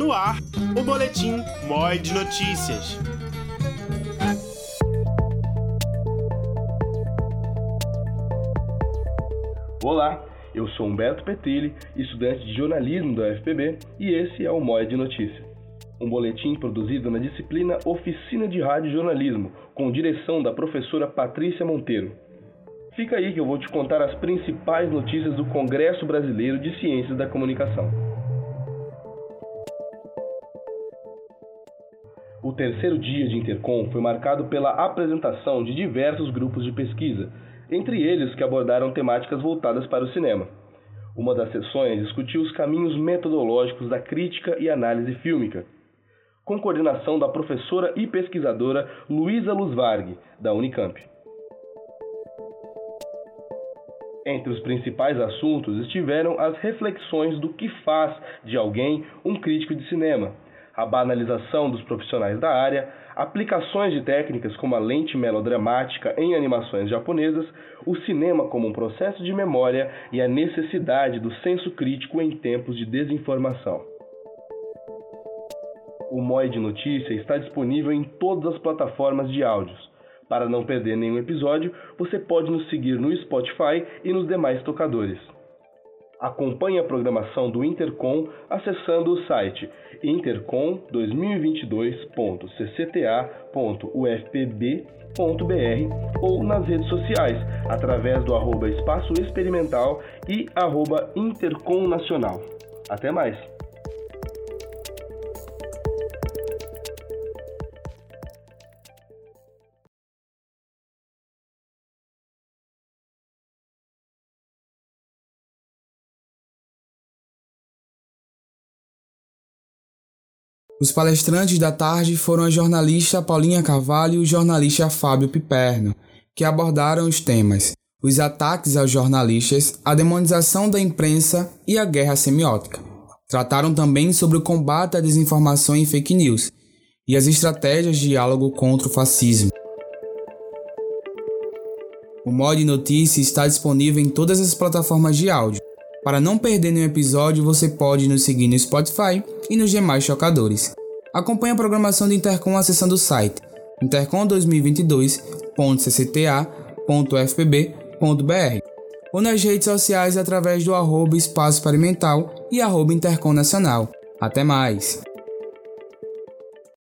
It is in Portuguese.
No ar, o boletim MOI de Notícias. Olá, eu sou Humberto Petilli, estudante de jornalismo da UFPB, e esse é o MOI de Notícias. Um boletim produzido na disciplina Oficina de Rádio Jornalismo, com direção da professora Patrícia Monteiro. Fica aí que eu vou te contar as principais notícias do Congresso Brasileiro de Ciências da Comunicação. O terceiro dia de Intercom foi marcado pela apresentação de diversos grupos de pesquisa, entre eles que abordaram temáticas voltadas para o cinema. Uma das sessões discutiu os caminhos metodológicos da crítica e análise fílmica, com coordenação da professora e pesquisadora Luísa Luzvarg, da Unicamp. Entre os principais assuntos estiveram as reflexões do que faz de alguém um crítico de cinema, a banalização dos profissionais da área, aplicações de técnicas como a lente melodramática em animações japonesas, o cinema como um processo de memória e a necessidade do senso crítico em tempos de desinformação. O MOI de Notícia está disponível em todas as plataformas de áudios. Para não perder nenhum episódio, você pode nos seguir no Spotify e nos demais tocadores. Acompanhe a programação do Intercom acessando o site intercom2022.ccta.ufpb.br ou nas redes sociais, através do arroba Espaço Experimental e arroba Intercom Nacional. Até mais! Os palestrantes da tarde foram a jornalista Paulinha Carvalho e o jornalista Fábio Piperno, que abordaram os temas: os ataques aos jornalistas, a demonização da imprensa e a guerra semiótica. Trataram também sobre o combate à desinformação e fake news e as estratégias de diálogo contra o fascismo. O Mod Notícia está disponível em todas as plataformas de áudio para não perder nenhum episódio, você pode nos seguir no Spotify e nos demais chocadores. Acompanhe a programação do Intercom acessando o site intercom2022.ccta.fpb.br ou nas redes sociais através do arroba Espaço Experimental e arroba Intercom Nacional. Até mais!